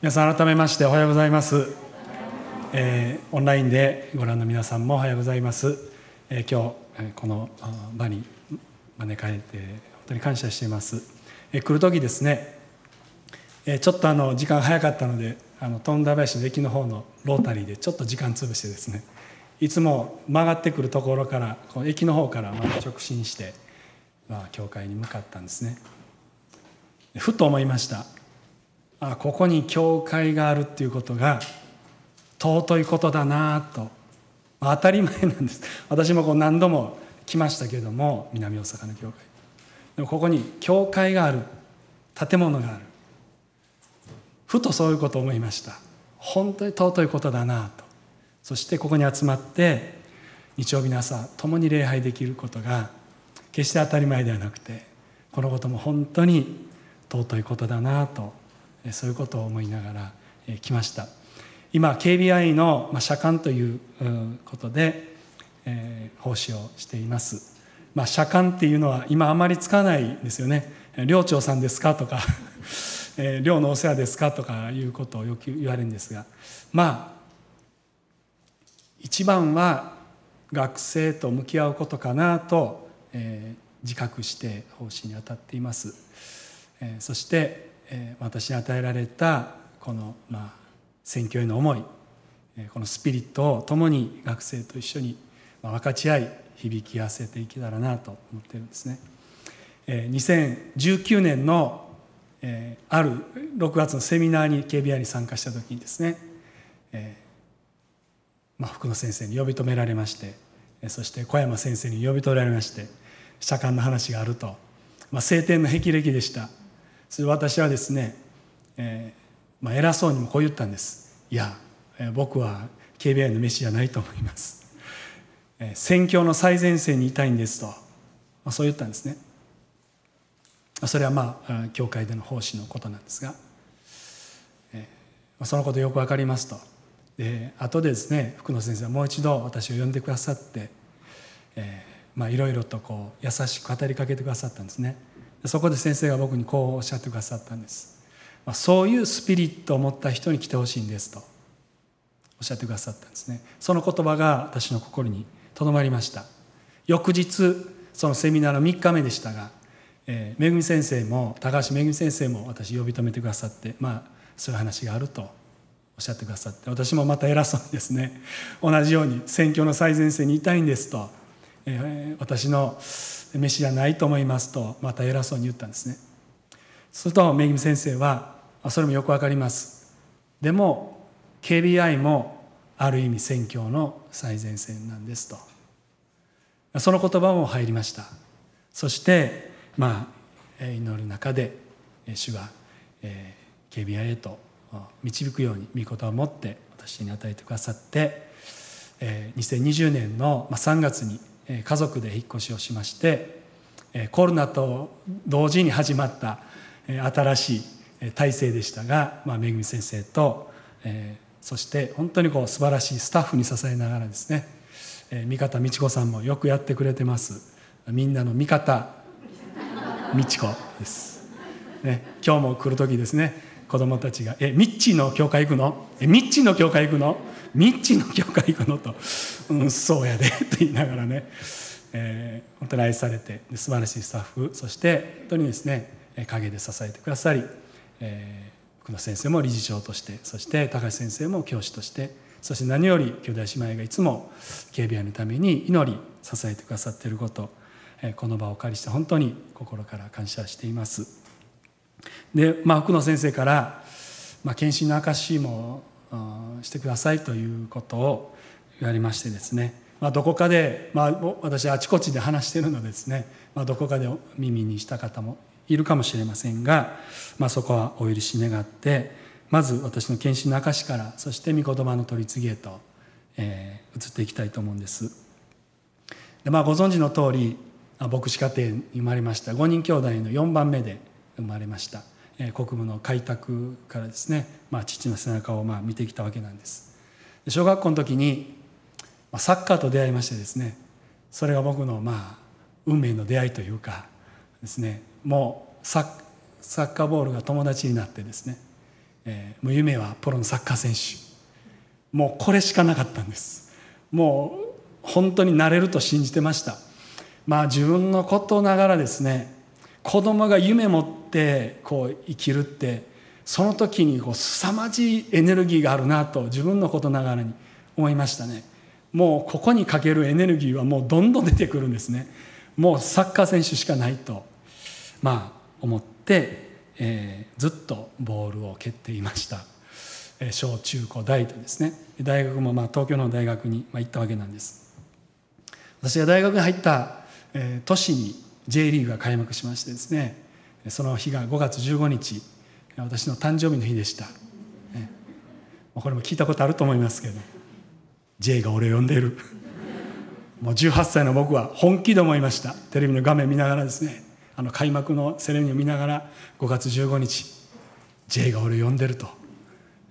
皆さん改めましておはようございます、えー、オンラインでご覧の皆さんもおはようございます、えー、今日この場に招かれて本当に感謝しています、えー、来る時ですね、えー、ちょっとあの時間早かったのであの富田林の駅の方のロータリーでちょっと時間潰してですねいつも曲がってくるところからこの駅の方からまた直進して、まあ、教会に向かったんですね。ふと思いました。あここに教会があるっていうことが尊いことだなと。まあ当たり前なんです。私もこう何度も来ましたけれども南大阪の教会。でもここに教会がある。建物がある。ふとそういうことを思いました。本当に尊いことだなと。そしてここに集まって日曜日の朝共に礼拝できることが決して当たり前ではなくてこのことも本当に尊いことだなとそういうことを思いながら来ました。今 KBI の社官ということで奉仕をしています、まあ、社官っていうのは今あまり使わないですよね。寮長さんですか？とか 寮のお世話ですか？とかいうことをよく言われるんですが。まあ一番は学生と向き合うことかなと、え自覚して奉仕に当たっています、えそして私に与えられたこの、まあ、選挙への思いこのスピリットを共に学生と一緒に分かち合い響き合わせていけたらなと思ってるんですね。2019年のある6月のセミナーに KBI に参加した時にですね、まあ、福野先生に呼び止められましてそして小山先生に呼び止められまして社官の話があると、まあ、晴天の霹靂でしたそれ私はですね、えーまあ、偉そうにもこう言ったんです。いや僕は KBI の飯じゃないと思います。宣教の最前線にいたいんですと、まあ、そう言ったんですね。それはまあ教会での奉仕のことなんですが、えー、そのことよく分かりますと。で後でですね福野先生はもう一度私を呼んでくださって、えー、まあいろいろとこう優しく語りかけてくださったんですね。そこで先生が僕にこうおっしゃってくださったんです、まあ、そういうスピリットを持った人に来てほしいんですと。おっしゃってくださったんですね。その言葉が私の心にとどまりました。翌日そのセミナーの3日目でしたが、えー、めぐみ先生も高橋めぐみ先生も私呼び止めてくださってまあそういう話があるとおっしゃってくださって私もまた偉そうにですね同じように選挙の最前線にいたいんですと、え、私の飯じゃないと思いますとまた偉そうに言ったんですね。するとめぐみ先生はそれもよくわかります。でも KBI もある意味宣教の最前線なんですと。その言葉も入りました。そしてまあ祈る中で主が KBI へと導くように御言葉を持って私に与えてくださって2020年の3月に家族で引っ越しをしましてコロナと同時に始まった新しい体制でしたが、まあ、めぐみ先生と、えそして本当にこう素晴らしいスタッフに支えながらですね、え三方美智子さんもよくやってくれてますみんなの味方美智子です、ね、今日も来る時ですね子供たちが「えミッチーの教会行くの？えミッチーの教会行くの？ミッチの教会行くの?」と「うんそうやで」と言いながらね、えー、本当に愛されて素晴らしいスタッフそして本当にですね陰で支えてくださり、えー、福野先生も理事長としてそして高橋先生も教師としてそして何より兄弟姉妹がいつも警備員のために祈り支えてくださっていることこの場をお借りして本当に心から感謝しています。で、まあ、福野先生から、まあ、検診の証もしてくださいということを言われましてですね、まあ、どこかで、まあ、私あちこちで話しているのでですね、まあ、どこかで耳にした方もいるかもしれませんが、まあ、そこはお許し願ってまず私の検診の証からそして御言葉の取り次ぎへと、えー、移っていきたいと思うんです。でまあ、ご存知の通り牧師家庭に生まれました。5人兄弟の4番目で生まれました。国務の開拓からですね、まあ、父の背中をまあ見てきたわけなんです。小学校の時にサッカーと出会いましてですねそれが僕のまあ運命の出会いというかですねもうサッカーボールが友達になってですねえー、もう夢はプロのサッカー選手。もうこれしかなかったんです。もう本当になれると信じてました。まあ自分のことながらですね子供が夢持ってこう生きるってその時にこう凄まじいエネルギーがあるなと自分のことながらに思いましたね。もうここにかけるエネルギーはもうどんどん出てくるんですね。もうサッカー選手しかないとまあ思って、えー、ずっとボールを蹴っていました。え小中高大とですね。大学もまあ東京の大学に行ったわけなんです。私が大学に入った年に J リーグが開幕しましてですね。その日が5月15日私の誕生日の日でした。これも聞いたことあると思いますけど J が俺を呼んでいる。もう18歳の僕は本気で思いました。テレビの画面見ながらですねあの開幕のセレモニーを見ながら5月15日 J が俺を呼んでると。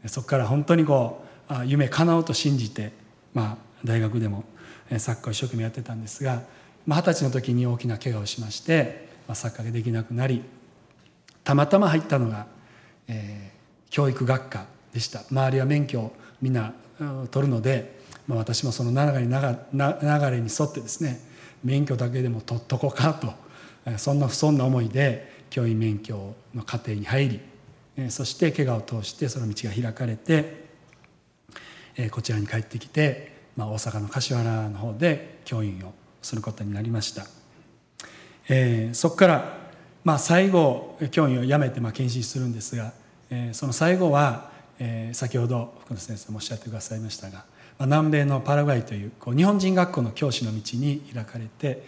そこから本当にこう夢叶うと信じて、まあ、大学でもサッカーを一生懸命やってたんですが二十歳の時に大きな怪我をしまして、まあ、サッカーができなくなりたまたま入ったのが、えー、教育学科でした。周りは免許をみんな取るので、まあ、私もその流れに流れに沿ってですね免許だけでも取っとこうかとそんな不損な思いで教員免許の課程に入りそして怪我を通してその道が開かれてこちらに帰ってきて、まあ、大阪の柏原の方で教員をすることになりました、えー、そこから、まあ、最後教員を辞めてまあ検診するんですが、えー、その最後は、えー、先ほど福野先生もおっしゃってくださいましたが、まあ、南米のパラグアイというこう日本人学校の教師の道に開かれて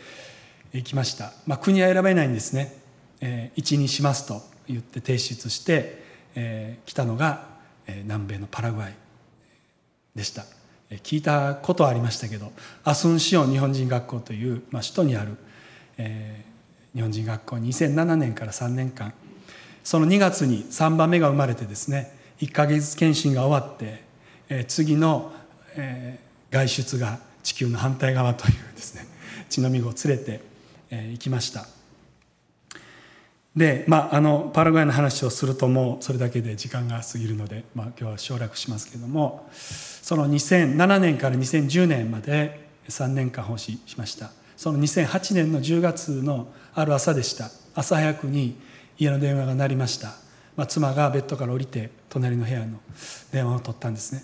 いきました、まあ、国は選べないんですね、えー、一にしますと言って提出して、えー、来たのが、えー、南米のパラグアイでした。聞いたことはありましたけどアスンシオン日本人学校という、まあ、首都にある、えー、日本人学校に2007年から3年間。その2月に3番目が生まれてですね1か月検診が終わって、え、次の、え、外出が地球の反対側というですね血のみ子を連れて、え、行きました。でまああのパラグアイの話をするともうそれだけで時間が過ぎるので、まあ、今日は省略しますけれどもその2007年から2010年まで3年間奉仕しました。その2008年の10月のある朝でした。朝早くに家の電話が鳴りました、まあ、妻がベッドから降りて隣の部屋の電話を取ったんですね。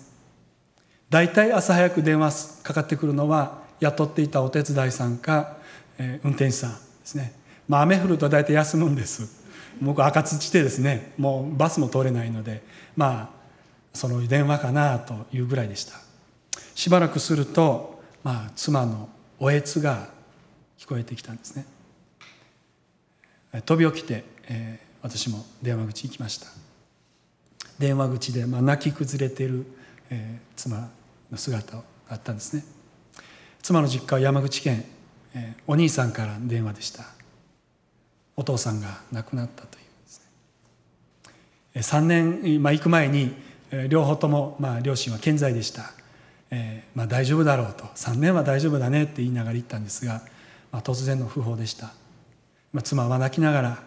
大体朝早く電話かかってくるのは雇っていたお手伝いさんか、えー、運転手さんですね。まあ、雨降ると大体休むんです。僕赤土でですねもうバスも通れないのでまあその電話かなというぐらいでした。しばらくすると、まあ、妻のおえつが聞こえてきたんですね。飛び起きて、えー、私も電話口行きました。電話口で、まあ、泣き崩れてる、えー、妻の姿があったんですね。妻の実家は山口県、えー、お兄さんから電話でした。お父さんが亡くなったというですね。3年、まあ、行く前に両方とも、まあ、両親は健在でした、えーまあ、大丈夫だろうと。3年は大丈夫だねって言いながら言ったんですが、まあ、突然の訃報でした、まあ、妻は泣きながら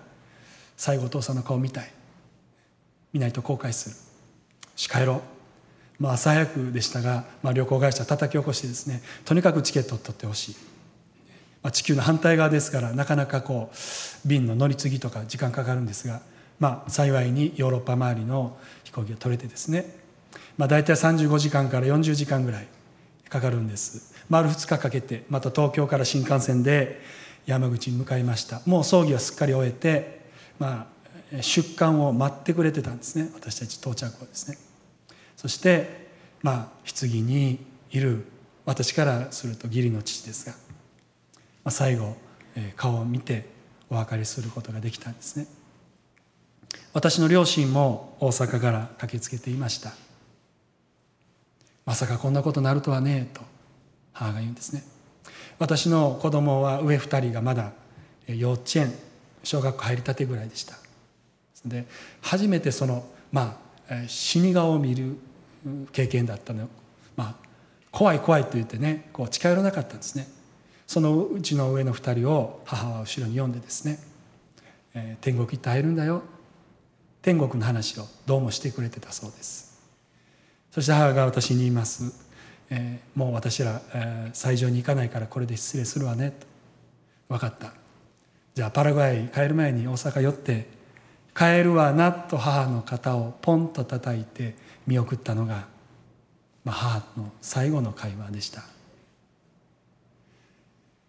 最後お父さんの顔見たい。見ないと後悔する。し帰ろうまあ、朝早くでしたが、まあ、旅行会社叩き起こしてですねとにかくチケットを取ってほしい。まあ、地球の反対側ですからなかなかこう便の乗り継ぎとか時間かかるんですが、まあ、幸いにヨーロッパ周りの飛行機が取れてですね、まあ、大体35時間から40時間ぐらいかかるんです。丸2日かけてまた東京から新幹線で山口に向かいました。もう葬儀はすっかり終えて、まあ、出棺を待ってくれてたんですね。私たち到着をですね。そしてまあ棺にいる私からすると義理の父ですが最後顔を見てお別れすることができたんですね。私の両親も大阪から駆けつけていました。まさかこんなことになるとはねと。母が言うんですね。私の子供は上2人がまだ幼稚園小学校入りたてぐらいでした。で初めてそのまあ死に顔を見る経験だったの。まあ怖い怖いと言ってねこう近寄らなかったんですね。そのうちの上の2人を母は後ろに読んでですね「えー、天国行って会えるんだよ。天国の話をどうもしてくれてたそうです。そして母が私に言います「えー、もう私ら、えー、斎場に行かないからこれで失礼するわね」と「分かった。じゃあパラグアイ帰る前に大阪寄って帰るわな」と母の肩をポンと叩いて見送ったのが、まあ、母の最後の会話でした。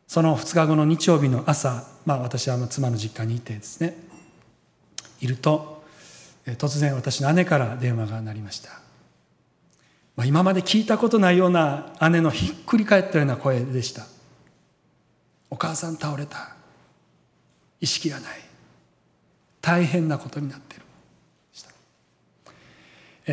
その2日後の日曜日の朝、まあ、私は妻の実家にいてですねいると突然私の姉から電話が鳴りました、今まで聞いたことないような姉のひっくり返ったような声でした。お母さん倒れた。意識がない。大変なことになっている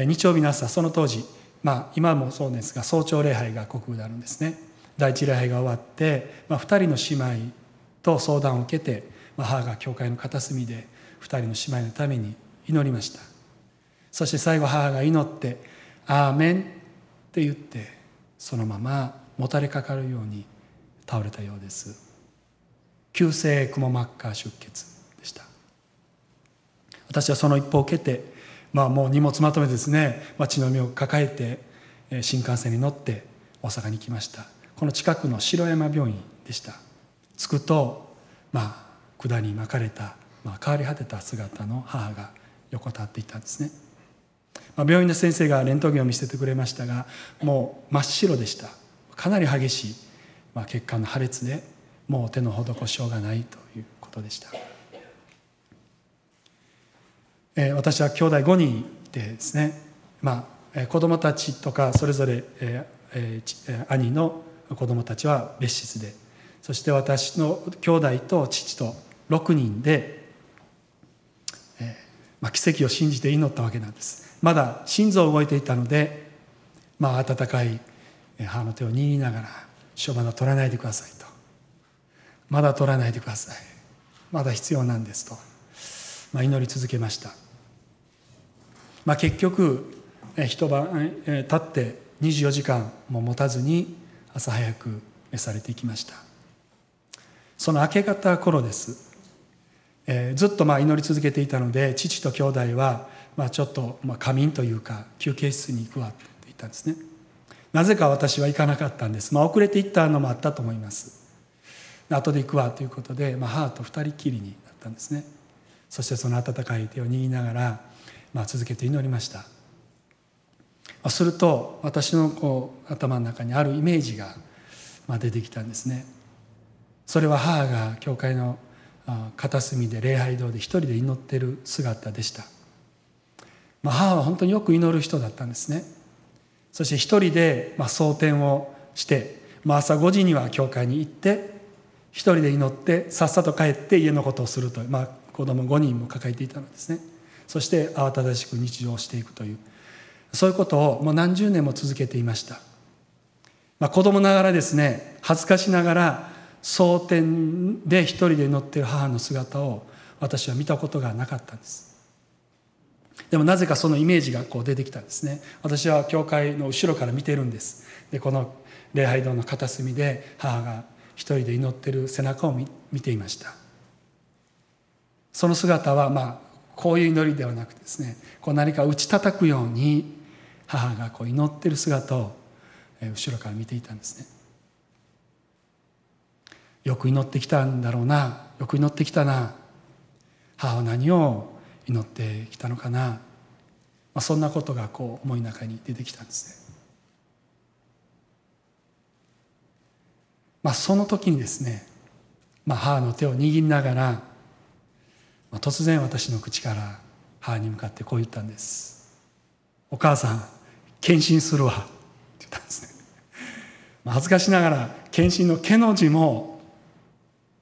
日曜日の朝その当時まあ今もそうですが早朝礼拝が国部であるんですね。第一礼拝が終わって、まあ、2人の姉妹と相談を受けて、まあ、母が教会の片隅で2人の姉妹のために祈りました。そして最後母が祈って「アーメン」って言ってそのままもたれかかるように倒れたようです。急性くも膜下出血でした。私はその一報を受けて、まあ、もう荷物まとめですね。町の身を抱えて新幹線に乗って大阪に来ました。この近くの城山病院でした。着くとまあ管に巻かれた、まあ、変わり果てた姿の母が横たわっていたんですね、病院の先生がレントゲンを見せてくれましたがもう真っ白でした。かなり激しい、まあ、血管の破裂でもう手の施しようがないということでした、えー、私は兄弟5人いてですねまあ子供たちとかそれぞれ、えー、兄の子供たちは別室でそして私の兄弟と父と6人で、えーまあ、奇跡を信じて祈ったわけなんです。まだ心臓動いていたので、まあ、温かい母の手を握りながら「師匠まだ取らないでください」と「まだ取らないでください」「まだ必要なんです」と、まあ、祈り続けました、まあ、結局一晩経って24時間も持たずに朝早く召されていきました。その明け方頃です、えー、ずっとまあ祈り続けていたので父と兄弟はまあちょっとまあ仮眠というか休憩室に行くわって言ったんですね。なぜか私は行かなかったんです、まあ、遅れて行ったのもあったと思います。後で行くわということで、まあ、母と二人きりになったんですね。そしてその温かい手を握りながら、まあ、続けて祈りました。すると私のこう頭の中にあるイメージが出てきたんですね。それは母が教会の片隅で礼拝堂で一人で祈ってる姿でした、まあ、母は本当によく祈る人だったんですね。そして一人でまあ蒼天をして、まあ、朝5時には教会に行って一人で祈ってさっさと帰って家のことをするという、まあ、子供5人も抱えていたのですね。そして慌ただしく日常をしていくというそういうことをもう何十年も続けていました、まあ、子供ながらですね恥ずかしながら蒼天で一人で乗っている母の姿を私は見たことがなかったんです。でもなぜかそのイメージがこう出てきたんですね。私は教会の後ろから見てるんです。でこの礼拝堂の片隅で母が一人で祈ってる背中を見ていました。その姿はまあこういう祈りではなくてですねこう何か打ち叩くように母がこう祈ってる姿を後ろから見ていたんですね。よく祈ってきたんだろうなよく祈ってきたな。母は何を祈ってきたのかな、まあ、そんなことがこう思い中に出てきたんですね。まあその時にですね、まあ、母の手を握りながら、まあ、突然私の口から母に向かってこう言ったんです「お母さん献身するわ」って言ったんですね。恥ずかしながら献身の「け」の字も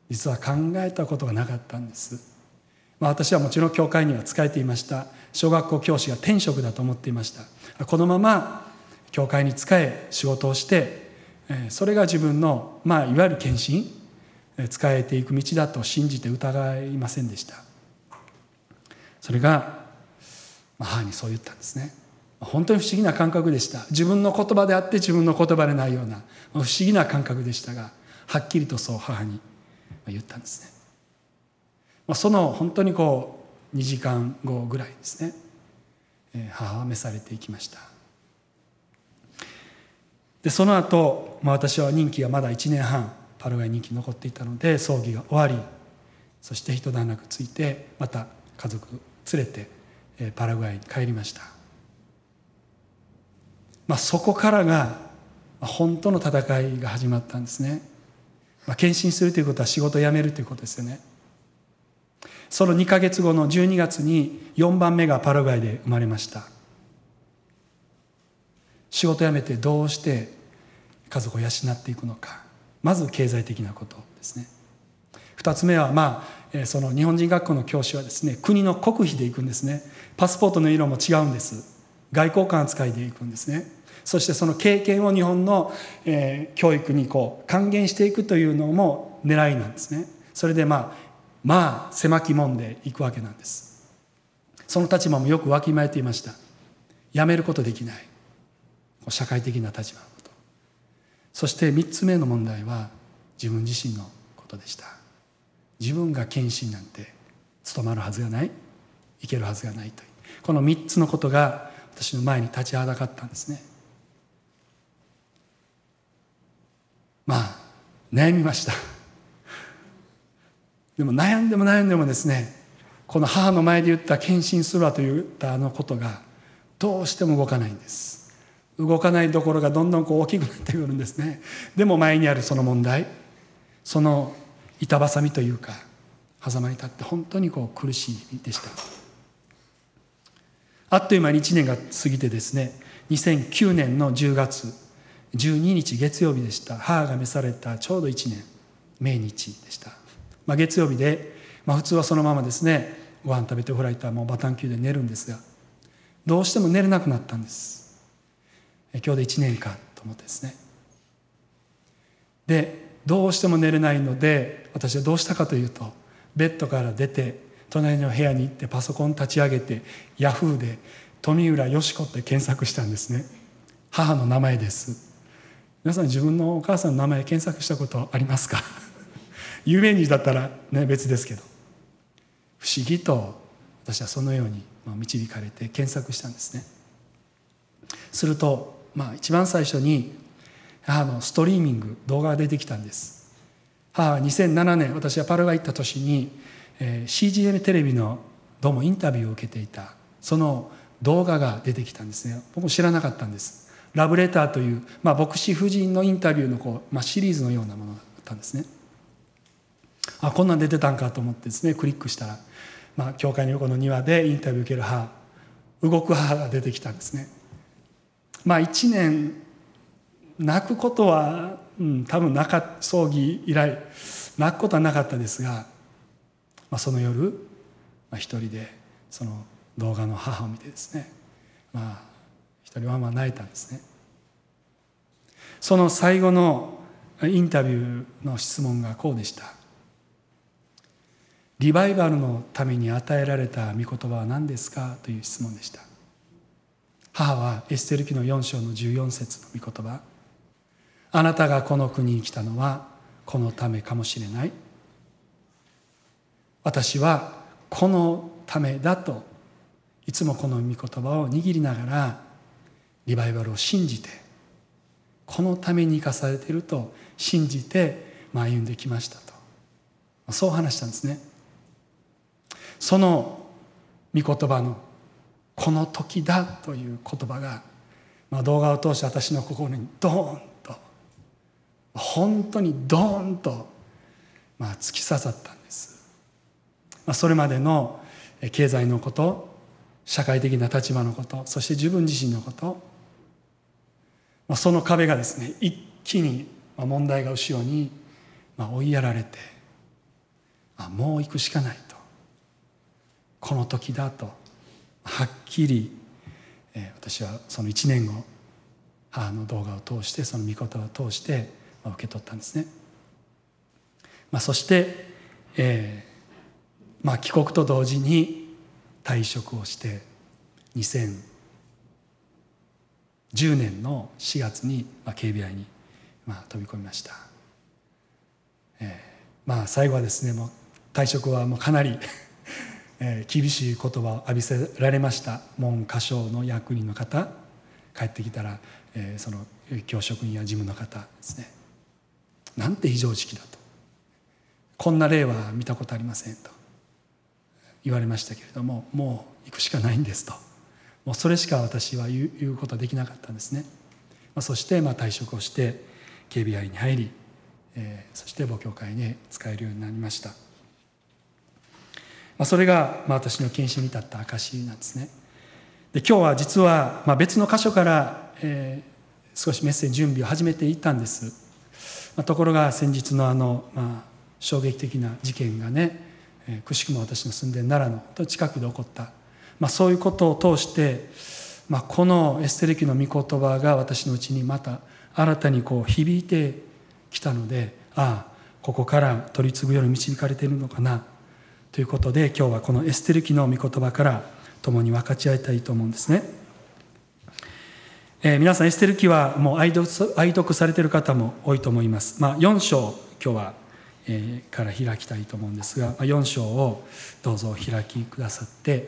実は考えたことがなかったんです。まあ、私はもちろん教会には仕えていました。小学校教師が天職だと思っていました。このまま教会に仕え仕事をしてそれが自分の、まあ、いわゆる献身仕えていく道だと信じて疑いませんでした。それが母にそう言ったんですね。本当に不思議な感覚でした。自分の言葉であって自分の言葉でないような不思議な感覚でしたがはっきりとそう母に言ったんですね。まあその本当にこう2時間後ぐらいですね。母は召されていきました。でその後、まあ私は任期がまだ1年半パラグアイ任期残っていたので葬儀が終わりそして一段落ついてまた家族連れてパラグアイに帰りました、まあ、そこからが本当の戦いが始まったんですね、まあ、献身するということは仕事を辞めるということですよね。その2か月後の12月に4番目がパラグアイで生まれました。仕事辞めてどうして家族を養っていくのか。まず経済的なことですね。2つ目はまあその日本人学校の教師はですね国の国費で行くんですね。パスポートの色も違うんです。外交官扱いで行くんですね。そしてその経験を日本の、え、教育にこう還元していくというのも狙いなんですね。それでまあまあ狭き門で行くわけなんです。その立場もよくわきまえていました。やめることできない。社会的な立場のこと。そして3つ目の問題は自分自身のことでした。自分が献身なんて務まるはずがない。いけるはずがないという。この3つのことが私の前に立ちはだかったんですね。まあ悩みました。でも悩んでも悩んでもですねこの母の前で言った献身するわと言ったあのことがどうしても動かないんです。動かないところがどんどんこう大きくなってくるんですね。でも前にあるその問題その板挟みというか狭間に立って本当にこう苦しいでした。あっという間に1年が過ぎてですね2009年の10月12日月曜日でした。母が召されたちょうど1年命日でした。まあ、月曜日で、まあ、普通はそのままですねご飯食べてお風呂行ったらもうバタン級で寝るんですがどうしても寝れなくなったんです。今日で1年かと思ってですね。でどうしても寝れないので私はどうしたかというとベッドから出て隣の部屋に行ってパソコン立ち上げてヤフーで富浦よし子って検索したんですね。母の名前です。皆さん自分のお母さんの名前検索したことありますか？有名人だったらね別ですけど。不思議と私はそのように導かれて検索したんですね。すると、まあ、一番最初に母のストリーミング動画が出てきたんです。母は2007年私はパルが行った年に、えー、CGN テレビのどうもインタビューを受けていたその動画が出てきたんですね。僕も知らなかったんです。ラブレターという、まあ、牧師夫人のインタビューのこう、まあ、シリーズのようなものがあったんですね。あこんなん出てたんかと思ってですねクリックしたら、まあ、教会の横の庭でインタビュー受ける母動く母が出てきたんですね。まあ1年泣くことは、うん、多分なか葬儀以来泣くことはなかったですが、まあ、その夜、まあ、一人でその動画の母を見てですねまあ一人はまあ泣いたんですね。その最後のインタビューの質問がこうでした。リバイバルのために与えられた御言葉は何ですか？という質問でした。母はエステル記の4章の14節の御言葉。あなたがこの国に来たのはこのためかもしれない。私はこのためだと。いつもこの御言葉を握りながらリバイバルを信じてこのために生かされていると信じて歩んできましたと。そう話したんですね。その御言葉の「この時だ」という言葉が、まあ、動画を通して私の心にドーンと本当にドーンと、まあ、突き刺さったんです、まあ、それまでの経済のこと社会的な立場のことそして自分自身のこと、まあ、その壁がですね一気に問題が後ろに追いやられてあもう行くしかない。この時だとはっきり、え私はその1年後母の動画を通してその御言葉を通して受け取ったんですね。まあ、そして、えーまあ、帰国と同時に退職をして2010年の4月に、まあ、KBI に、ま、飛び込みました。えーまあ、最後はですねもう退職はもうかなりえー、厳しい言葉を浴びせられました。文科省の役人の方帰ってきたら、えー、その教職員や事務の方ですね。なんて非常識だと。こんな例は見たことありませんと。言われましたけれどももう行くしかないんですと。もうそれしか私は言うことはできなかったんですね、まあ、そしてまあ退職をして KBI に入り、えー、そして母教会に使えるようになりました、まあ、それがまあ私の献身に至った証なんですね。で今日は実はまあ別の箇所から、えー、少しメッセージ準備を始めていたんです、まあ、ところが先日のあの、まあ、衝撃的な事件がね、えー、くしくも私の住んでる奈良の近くで起こった。まあ、そういうことを通して、まあ、このエステル記の御言葉が私のうちにまた新たにこう響いてきたのでああここから取り継ぐように導かれているのかな。ということで今日はこのエステル記の御言葉から共に分かち合いたいと思うんですね。えー、皆さんエステル記はもう愛読愛読されてる方も多いと思います。まあ、4章今日は、えー、から開きたいと思うんですが、まあ、4章をどうぞ開きくださって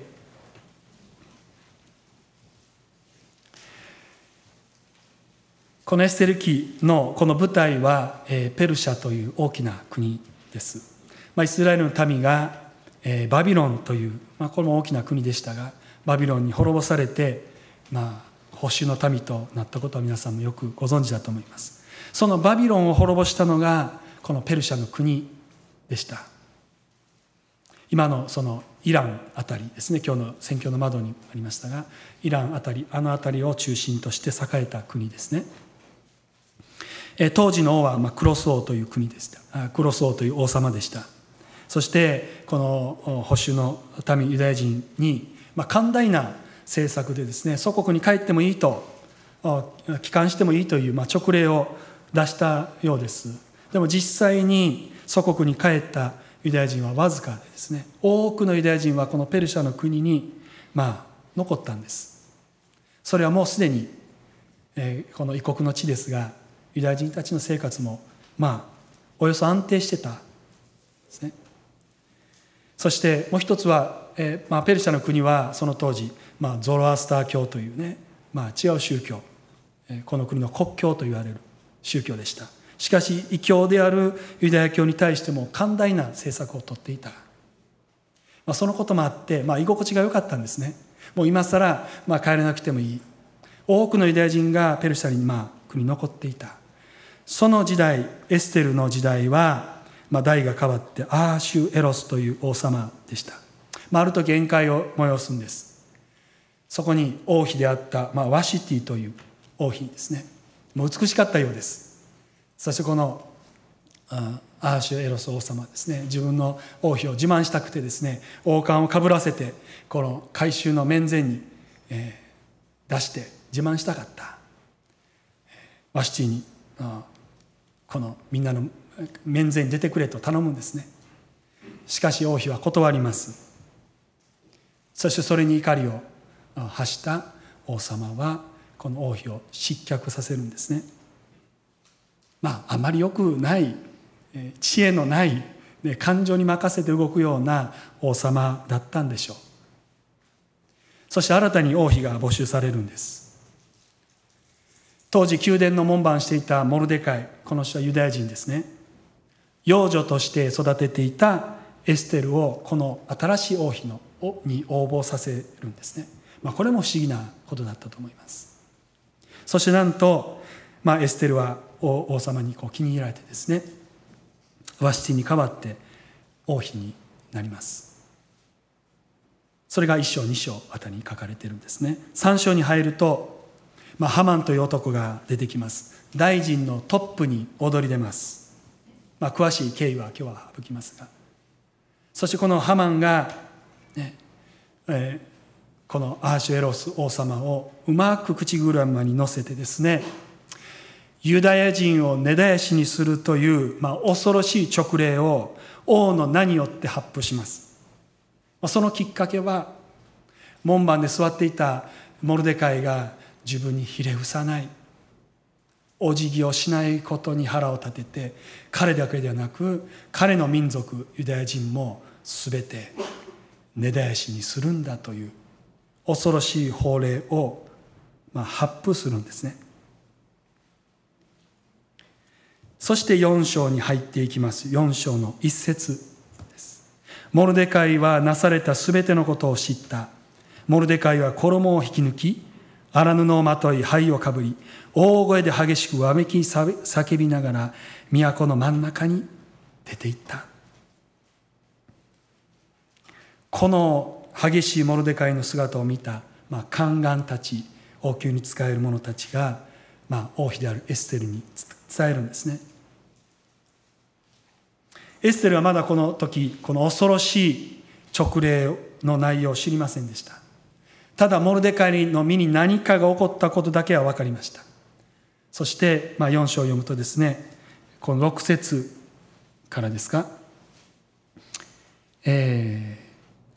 このエステル記のこの舞台は、えペルシャという大きな国です、まあ、イスラエルの民が、えバビロンという、まあ、これも大きな国でしたがバビロンに滅ぼされて、まあ、保守の民となったことは皆さんもよくご存知だと思います。そのバビロンを滅ぼしたのがこのペルシャの国でした。今のそのイランあたりですね今日の選挙の窓にありましたがイランあたりあの辺りを中心として栄えた国ですね。当時の王はクロス王という国でした。クロス王という王様でした。そしてこの保守の民ユダヤ人にまあ寛大な政策でですね祖国に帰ってもいいと帰還してもいいという勅令を出したようです。でも実際に祖国に帰ったユダヤ人はわずかでですね多くのユダヤ人はこのペルシャの国にまあ残ったんです。それはもうすでにこの異国の地ですがユダヤ人たちの生活もまあおよそ安定してたですね。そしてもう一つは、えーまあ、ペルシャの国はその当時、まあ、ゾロアスター教というね、まあ、違う宗教、え、この国の国教と言われる宗教でした。しかし異教であるユダヤ教に対しても寛大な政策をとっていた、まあ、そのこともあって、まあ、居心地が良かったんですね。もう今更、まあ、帰らなくてもいい。多くのユダヤ人がペルシャにまあ国に残っていた。その時代エステルの時代は、まあ、代が変わってアーシュエロスという王様でした、まあ、ある時宴会を催すんです。そこに王妃であった、まあ、ワシティという王妃ですね。もう美しかったようです。そしてこのアーシュエロス王様ですね。自分の王妃を自慢したくてですね王冠をかぶらせてこの改宗の面前に、えー、出して自慢したかった。ワシティにこのみんなの面前に出てくれと頼むんですね。しかし王妃は断ります。そしてそれに怒りを発した王様はこの王妃を失脚させるんですね。まああまり良くない知恵のない感情に任せて動くような王様だったんでしょう。そして新たに王妃が募集されるんです。当時宮殿の門番していたモルデカイこの人はユダヤ人ですね。養女として育てていたエステルをこの新しい王妃のに応募させるんですね、まあ、これも不思議なことだったと思います。そしてなんと、まあ、エステルは王様にこう気に入られてですねワシティに代わって王妃になります。それが1章2章あたりに書かれているんですね。3章に入るとまあ、ハマンという男が出てきます。大臣のトップに躍り出ます、まあ、詳しい経緯は今日は省きますがそしてこのハマンが、ねえー、このアーシュエロス王様をうまく口車に乗せてですねユダヤ人を根絶やしにするという、まあ、恐ろしい勅令を王の名によって発布します。そのきっかけは門番で座っていたモルデカイが自分にひれ伏さないお辞儀をしないことに腹を立てて彼だけではなく彼の民族ユダヤ人も全て根絶やしにするんだという恐ろしい法令を、まあ、発布するんですね。そして4章に入っていきます。4章の一節です。モルデカイはなされたすべてのことを知った。モルデカイは衣を引き抜き荒布をまとい灰をかぶり大声で激しくわめき叫びながら都の真ん中に出ていった。この激しいモルデカイの姿を見た、まあ、宦官たち王宮に仕える者たちが、まあ、王妃であるエステルに伝えるんですね。エステルはまだこの時この恐ろしい勅令の内容を知りませんでした。ただモルデカイの身に何かが起こったことだけは分かりました。そして、まあ、4章を読むとですねこの6節からですか、え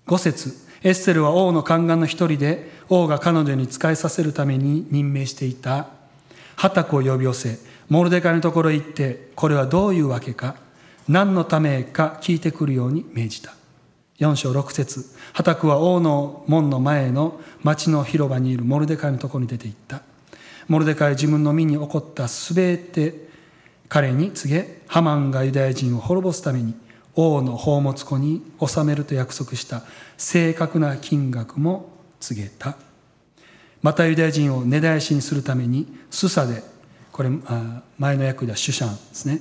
ー、5節。エステルは王の宦官の一人で王が彼女に仕えさせるために任命していた。ハタクを呼び寄せモルデカイのところへ行ってこれはどういうわけか何のためか聞いてくるように命じた。4章6節。ハタクは王の門の前の町の広場にいるモルデカイのところに出て行った。モルデカイ自分の身に起こったすべて彼に告げハマンがユダヤ人を滅ぼすために王の宝物庫に納めると約束した。正確な金額も告げた。またユダヤ人を根絶やしにするためにスサでこれ前の役ではシュシャンですね。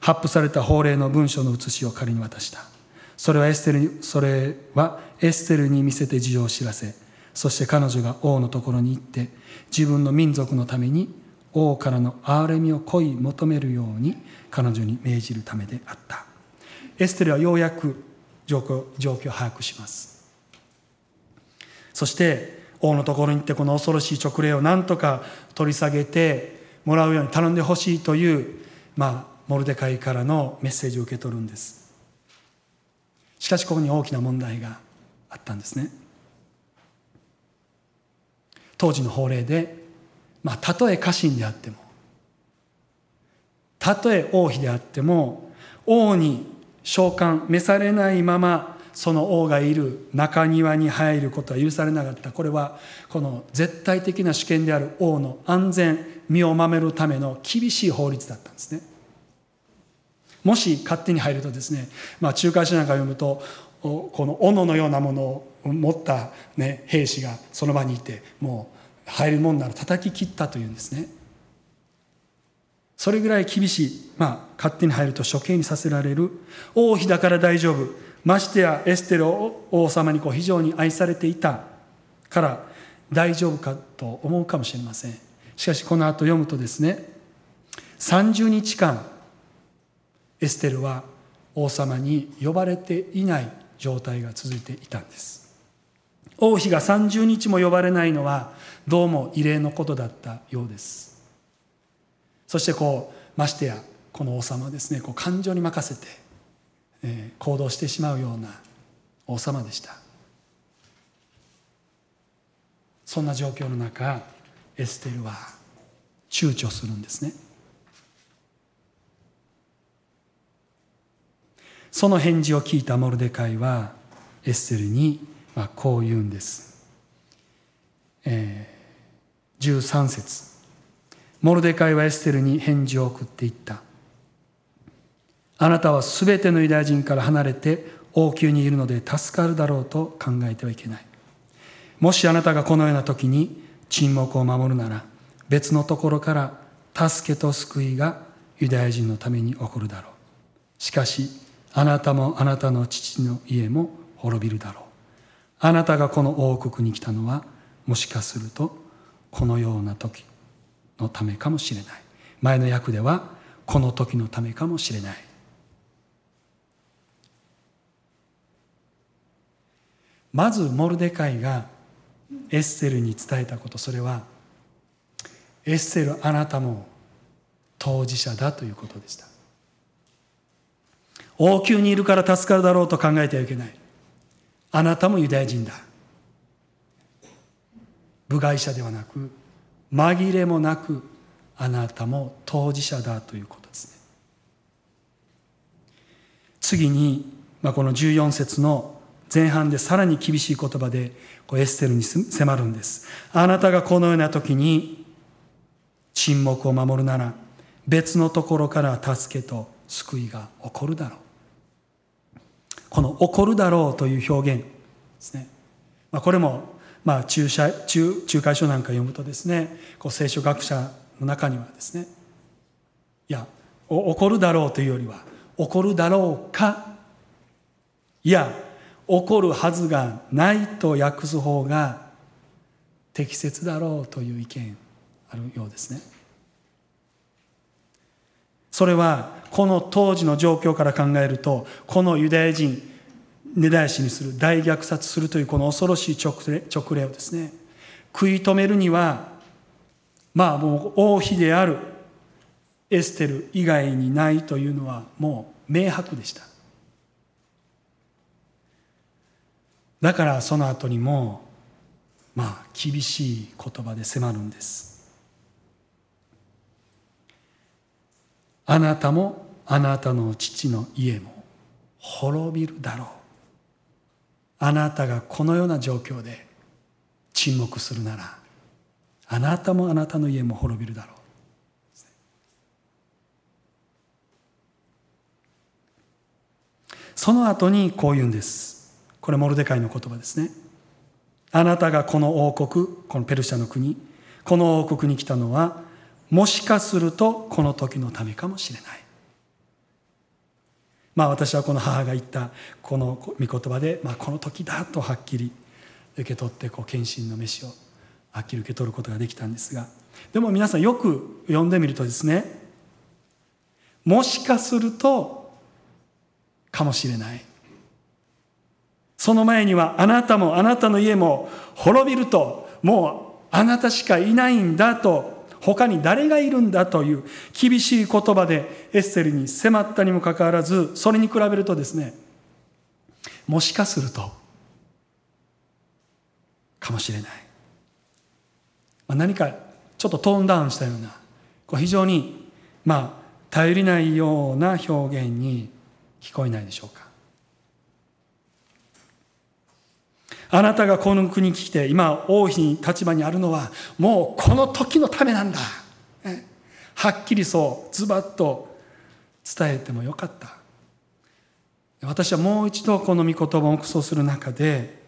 発布された法令の文書の写しを仮に渡した。それはエステルにそれはエステルに見せて事情を知らせ。そして彼女が王のところに行って自分の民族のために王からの憐れみを恋求めるように彼女に命じるためであった。エステルはようやく状況状況を把握します。そして王のところに行ってこの恐ろしい勅令を何とか取り下げてもらうように頼んでほしいというまあモルデカイからのメッセージを受け取るんです。しかしここに大きな問題があったんですね。当時の法令で、まあ、たとえ家臣であってもたとえ王妃であっても王に召喚召されないままその王がいる中庭に入ることは許されなかった。これはこの絶対的な主権である王の安全身を守るための厳しい法律だったんですね。もし勝手に入るとですね、まあ、仲介書なんか読むとこの斧のようなものを持った、ね、兵士がその場にいてもう入るもんなら叩き切ったというんですね。それぐらい厳しい、まあ、勝手に入ると処刑にさせられる。王妃だから大丈夫。ましてやエステル王様にこう非常に愛されていた。から大丈夫かと思うかもしれません。しかしこの後読むとですね30日間エステルは王様に呼ばれていない状態が続いていたんです。王妃が30日も呼ばれないのはどうも異例のことだったようです。そしてこうましてやこの王様はですねこう感情に任せて、えー、行動してしまうような王様でした。そんな状況の中エステルは躊躇するんですね。その返事を聞いたモルデカイはエステルにまこう言うんです、えー、13節。モルデカイはエステルに返事を送っていった。あなたはすべてのユダヤ人から離れて王宮にいるので助かるだろうと考えてはいけない。もしあなたがこのような時に沈黙を守るなら別のところから助けと救いがユダヤ人のために起こるだろう。しかしあなたもあなたの父の家も滅びるだろう。あなたがこの王国に来たのはもしかするとこのような時のためかもしれない。前の訳ではこの時のためかもしれない。まずモルデカイがエッセルに伝えたこと。それはエッセルあなたも当事者だということでした。王宮にいるから助かるだろうと考えてはいけない。あなたもユダヤ人だ。部外者ではなく紛れもなくあなたも当事者だということですね。次に、まあ、この14節の前半でさらに厳しい言葉でこうエステルに迫るんです。あなたがこのような時に沈黙を守るなら別のところから助けと救いが起こるだろう。この「起こるだろう」という表現ですね、まあ、これもまあ中中仲介書なんか読むとですねこう聖書学者の中にはですねいや起こるだろうというよりは起こるだろうかいや起こるはずがないと訳す方が適切だろうという意見あるようですね。それはこの当時の状況から考えるとこのユダヤ人根絶やしにする大虐殺するというこの恐ろしい直令をですね食い止めるにはまあもう王妃であるエステル以外にないというのはもう明白でした。だからその後にもまあ厳しい言葉で迫るんです。あなたもあなたの父の家も滅びるだろう。あなたがこのような状況で沈黙するならあなたもあなたの家も滅びるだろう。その後にこう言うんです。これモルデカイの言葉ですね。あなたがこの王国このペルシャの国この王国に来たのはもしかするとこの時のためかもしれない。まあ私はこの母が言ったこの御言葉で、まあ、この時だとはっきり受け取ってこう献身の飯をはっきり受け取ることができたんですがでも皆さんよく読んでみるとですねもしかするとかもしれない。その前にはあなたもあなたの家も滅びるともうあなたしかいないんだと他に誰がいるんだという厳しい言葉でエッセルに迫ったにもかかわらずそれに比べるとですねもしかするとかもしれない。まあ、何かちょっとトーンダウンしたようなこう非常にまあ頼りないような表現に聞こえないでしょうか。あなたがこの国に来て今王妃に立場にあるのはもうこの時のためなんだ。はっきりそうズバッと伝えてもよかった。私はもう一度この御言葉を黙想する中で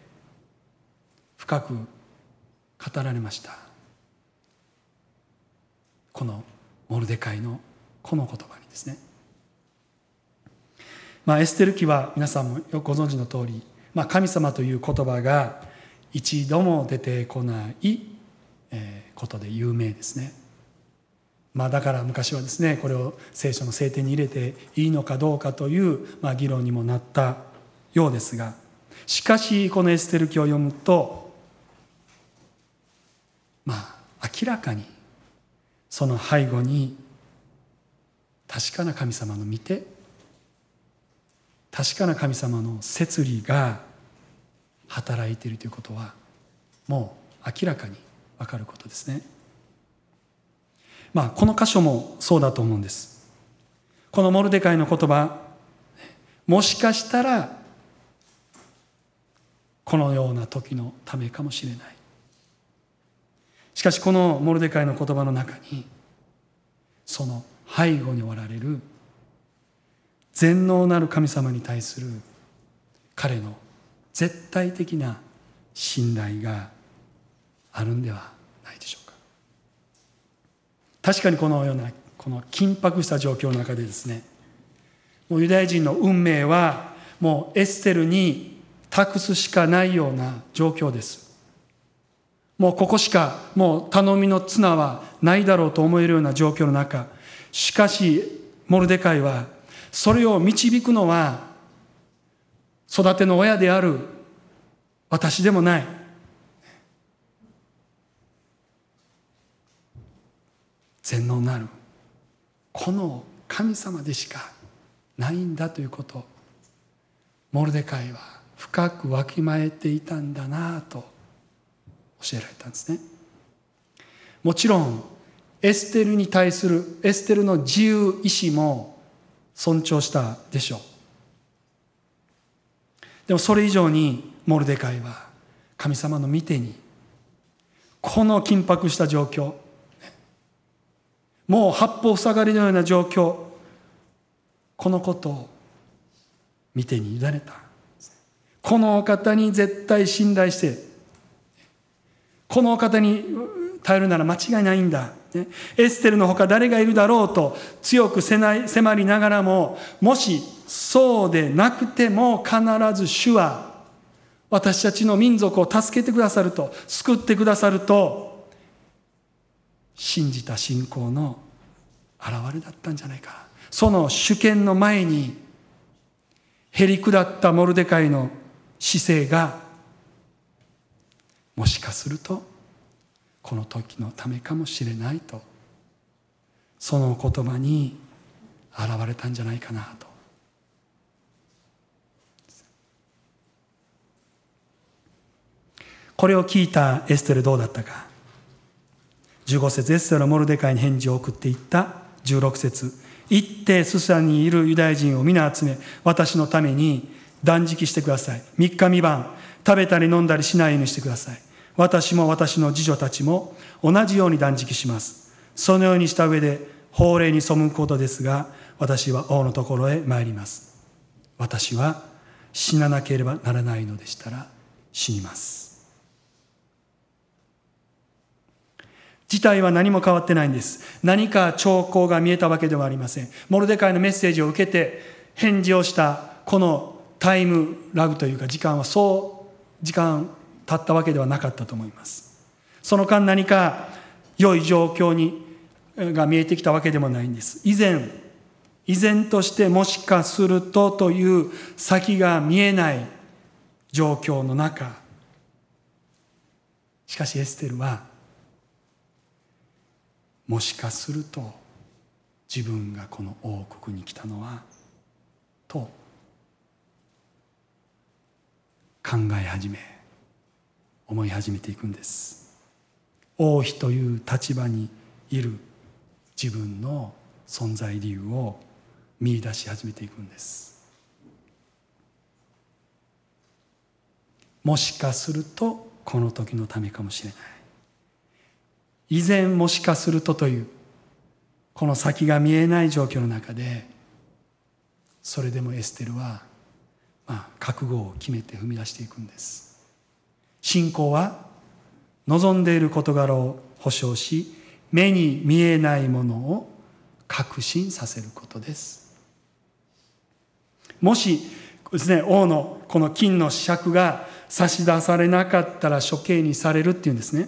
深く語られました。このモルデカイのこの言葉にですね、まあ、エステル記は皆さんもよくご存知の通り、まあ、神様という言葉が一度も出てこないことで有名ですね。まあ、だから昔はですねこれを聖書の聖典に入れていいのかどうかという、まあ、議論にもなったようですがしかしこのエステル記を読むとまあ明らかにその背後に確かな神様の見て確かな神様の摂理が働いているということはもう明らかに分かることですね。まあこの箇所もそうだと思うんです。このモルデカイの言葉もしかしたらこのような時のためかもしれない。しかしこのモルデカイの言葉の中にその背後におられる全能なる神様に対する彼の絶対的な信頼があるんではないでしょうか。確かにこのようなこの緊迫した状況の中でですねもうユダヤ人の運命はもうエステルに託すしかないような状況です。もうここしかもう頼みの綱はないだろうと思えるような状況の中しかしモルデカイはそれを導くのは育ての親である私でもない。全能なる。この神様でしかないんだということ。モルデカイは深くわきまえていたんだなと教えられたんですね。もちろんエステルに対するエステルの自由意志も尊重したでしょう。でもそれ以上にモルデカイは神様の御手にこの緊迫した状況もう八方塞がりのような状況このことを見てに委ねた。このお方に絶対信頼してこのお方に頼るなら間違いないんだ。エステルのほか誰がいるだろうと強く迫りながらももしそうでなくても必ず主は私たちの民族を助けてくださると救ってくださると信じた信仰の表れだったんじゃないか。その主権の前にへり下ったモルデカイの姿勢がもしかするとこの時のためかもしれないと。その言葉に現れたんじゃないかなと。これを聞いたエステルどうだったか。15節エステルはモルデカイに返事を送っていった。16節行ってスサにいるユダヤ人を皆集め私のために断食してください。3日三晩食べたり飲んだりしないようにしてください。私も私の次女たちも同じように断食しますそのようにした上で法令に背くことですが私は王のところへ参ります私は死ななければならないのでしたら死にます事態は何も変わってないんです。何か兆候が見えたわけではありません。モルデカイのメッセージを受けて返事をしたこのタイムラグというか時間はそう時間経ったわけではなかったと思います。その間何か良い状況にが見えてきたわけでもないんです。以前、依然としてもしかするとという先が見えない状況の中、しかしエステルはもしかすると自分がこの王国に来たのはと考え始め思い始めていくんです。王妃という立場にいる自分の存在理由を見出し始めていくんです。もしかするとこの時のためかもしれない。以前もしかするとというこの先が見えない状況の中でそれでもエステルは、まあ、覚悟を決めて踏み出していくんです。信仰は望んでいる事柄を保証し目に見えないものを確信させることです。もしですね王のこの金の尺が差し出されなかったら処刑にされるっていうんですね。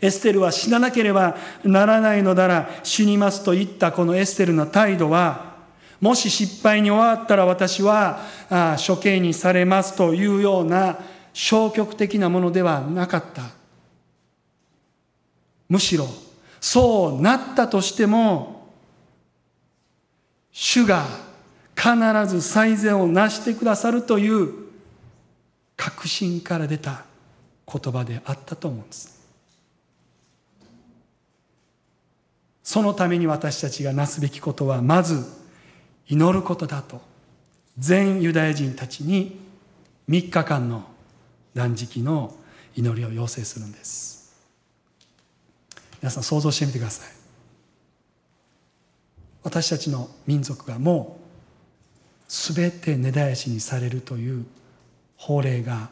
エステルは死ななければならないのなら死にますと言ったこのエステルの態度は、もし失敗に終わったら私は処刑にされますというような消極的なものではなかった。むしろ、そうなったとしても、主が必ず最善を成してくださるという確信から出た言葉であったと思うんです。そのために私たちがなすべきことはまず祈ることだと全ユダヤ人たちに3日間の断食の祈りを要請するんです。皆さん想像してみてください。私たちの民族がもう全て根絶やしにされるという法令が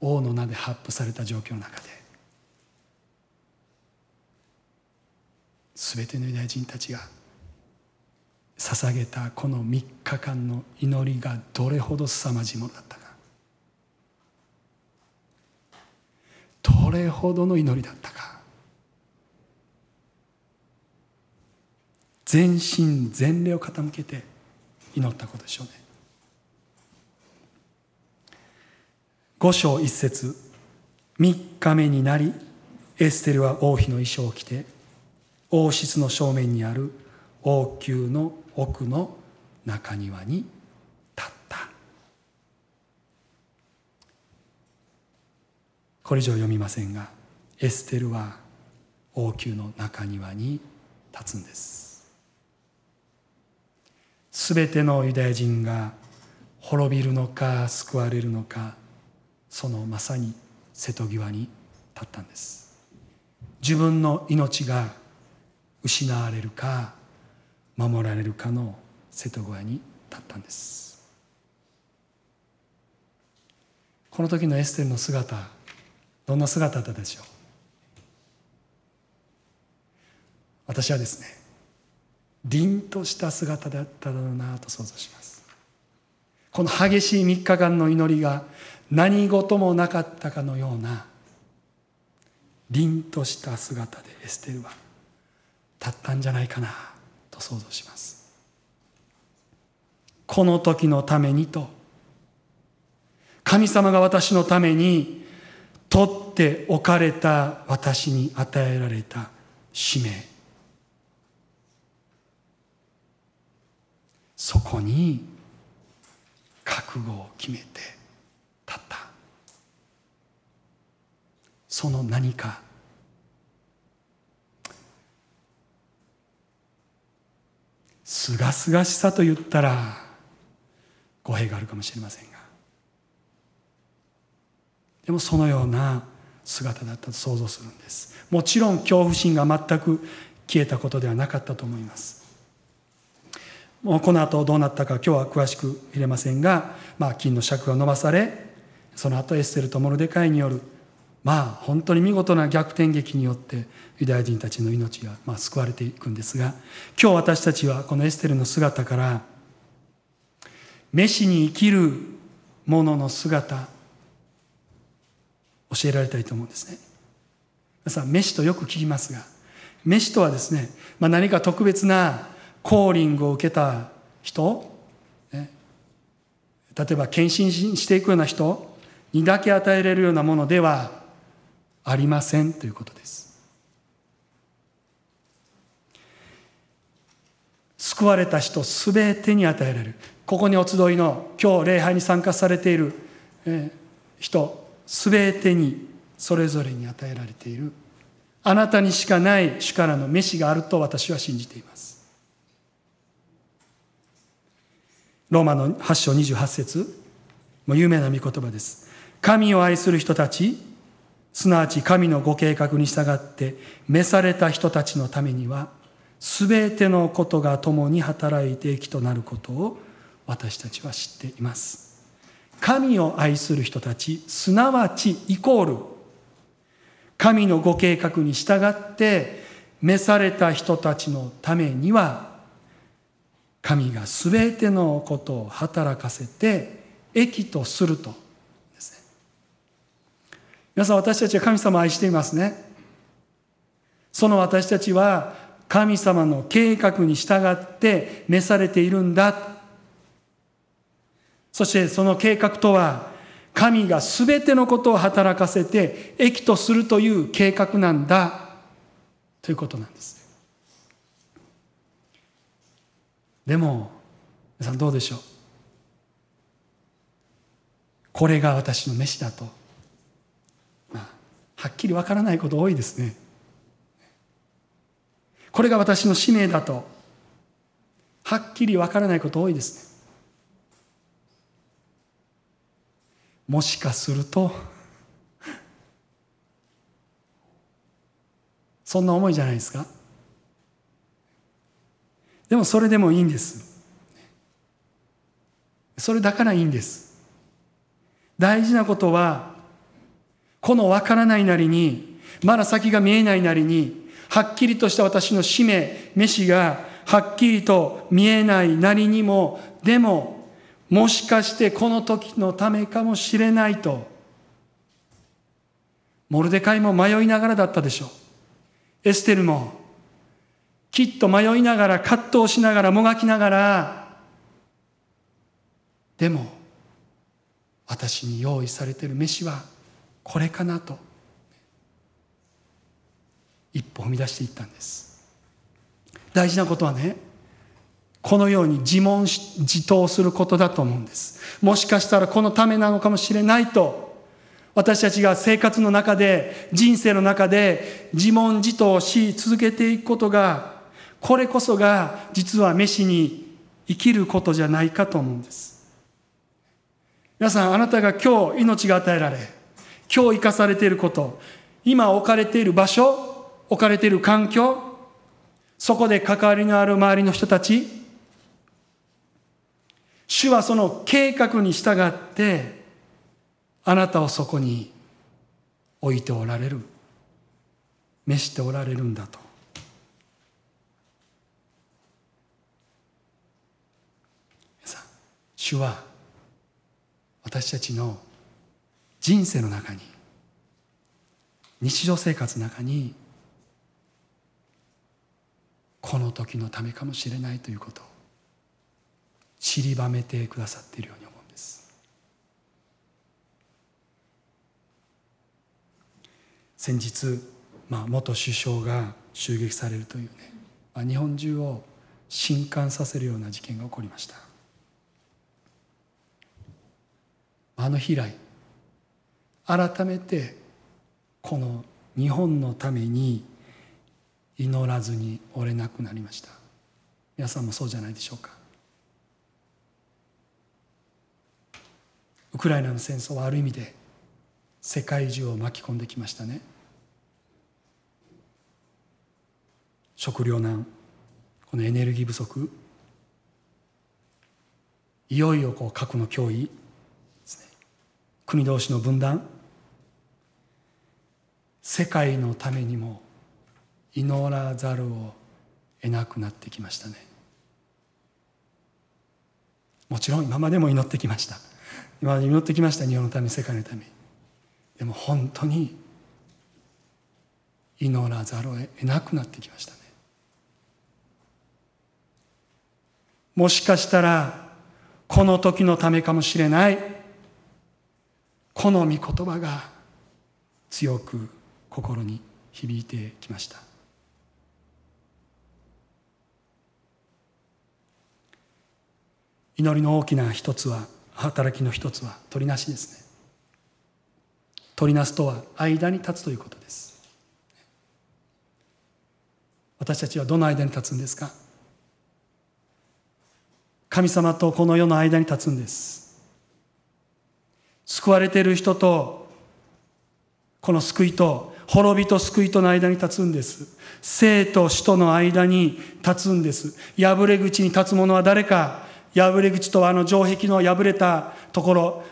王の名で発布された状況の中で全てのユダヤ人たちが捧げたこの3日間の祈りがどれほど凄まじいものだったか。どれほどの祈りだったか。全身全霊を傾けて祈ったことでしょうね。五章一節。3日目になりエステルは王妃の衣装を着て王室の正面にある王宮の奥の中庭に立ったこれ以上読みませんがエステルは王宮の中庭に立つんです。すべてのユダヤ人が滅びるのか救われるのかそのまさに瀬戸際に立ったんです。自分の命が失われるか守られるかの瀬戸際に立ったんです。この時のエステルの姿どんな姿だったでしょう？私はですね凛とした姿だっただろうなと想像します。この激しい3日間の祈りが何事もなかったかのような凛とした姿でエステルは立ったんじゃないかなと想像します。この時のためにと神様が私のために取っておかれた私に与えられた使命。そこに覚悟を決めて立った。その何か。すがすがしさと言ったら語弊があるかもしれませんでもそのような姿だったと想像するんです。もちろん恐怖心が全く消えたことではなかったと思います。もうこの後どうなったか今日は詳しく入れませんが、まあ、金の尺が伸ばされその後エッセルとモルデカイによるまあ本当に見事な逆転劇によってユダヤ人たちの命がまあ救われていくんですが今日私たちはこのエステルの姿から飯に生きる者の姿教えられたいと思うんですね皆さん飯とよく聞きますが飯とはですね、まあ、何か特別なコーリングを受けた人、ね、例えば献身していくような人にだけ与えられるようなものではありませんということです。救われた人すべてに与えられるここにお集いの今日礼拝に参加されている人すべてにそれぞれに与えられているあなたにしかない主からの飯があると私は信じています。ローマの8章28節もう有名な御言葉です。神を愛する人たち、すなわち神のご計画に従って召された人たちのためには、すべてのことが共に働いて益となることを私たちは知っています。神を愛する人たち、すなわちイコール、神のご計画に従って召された人たちのためには、神が全てのことを働かせて益とすると。ね皆さん私たちは神様を愛していますね。その私たちは神様の計画に従って召されているんだ。そしてその計画とは神が全てのことを働かせて益とするという計画なんだ。ということなんです。でも皆さんどうでしょう？これが私の飯だと、まあ、はっきりわからないこと多いですね。これが私の使命だと。はっきりわからないこと多いですね。もしかするとそんな思いじゃないですか？でもそれでもいいんです。それだからいいんです。大事なことはこの分からないなりにまだ先が見えないなりにはっきりとした私の使命飯がはっきりと見えないなりにもでももしかしてこの時のためかもしれないと。モルデカイも迷いながらだったでしょう。エステルもきっと迷いながら葛藤しながらもがきながらでも私に用意されてる飯はこれかなと一歩踏み出していったんです。大事なことはねこのように自問自答することだと思うんです。もしかしたらこのためなのかもしれないと私たちが生活の中で人生の中で自問自答し続けていくことがこれこそが実は飯に生きることじゃないかと思うんです。皆さんあなたが今日命が与えられ今日生かされていること今置かれている場所置かれている環境そこで関わりのある周りの人たち主はその計画に従ってあなたをそこに置いておられる。召しておられるんだと。皆さん主は私たちの人生の中に日常生活の中にこの時のためかもしれないということを散りばめてくださっているように思うんです。先日、まあ、元首相が襲撃されるというね、まあ、日本中を震撼させるような事件が起こりました。あの日以来改めてこの日本のために祈らずにおれなくなりました。皆さんもそうじゃないでしょうか。ウクライナの戦争はある意味で世界中を巻き込んできましたね。食糧難このエネルギー不足。いよいよこう核の脅威ですね。国同士の分断。世界のためにも祈らざるを得なくなってきましたね。もちろん今までも祈ってきました。今まで祈ってきました日本のため世界のためでも本当に祈らざるを得なくなってきましたね。もしかしたらこの時のためかもしれない。この御言葉が強く心に響いてきました。祈りの大きな一つは働きの一つは取りなしですね。取りなすとは間に立つということです。私たちはどの間に立つんですか？神様とこの世の間に立つんです。救われている人とこの救いと滅びと救いとの間に立つんです。生と死との間に立つんです。破れ口に立つ者は誰か破れ口とあの城壁の破れたところ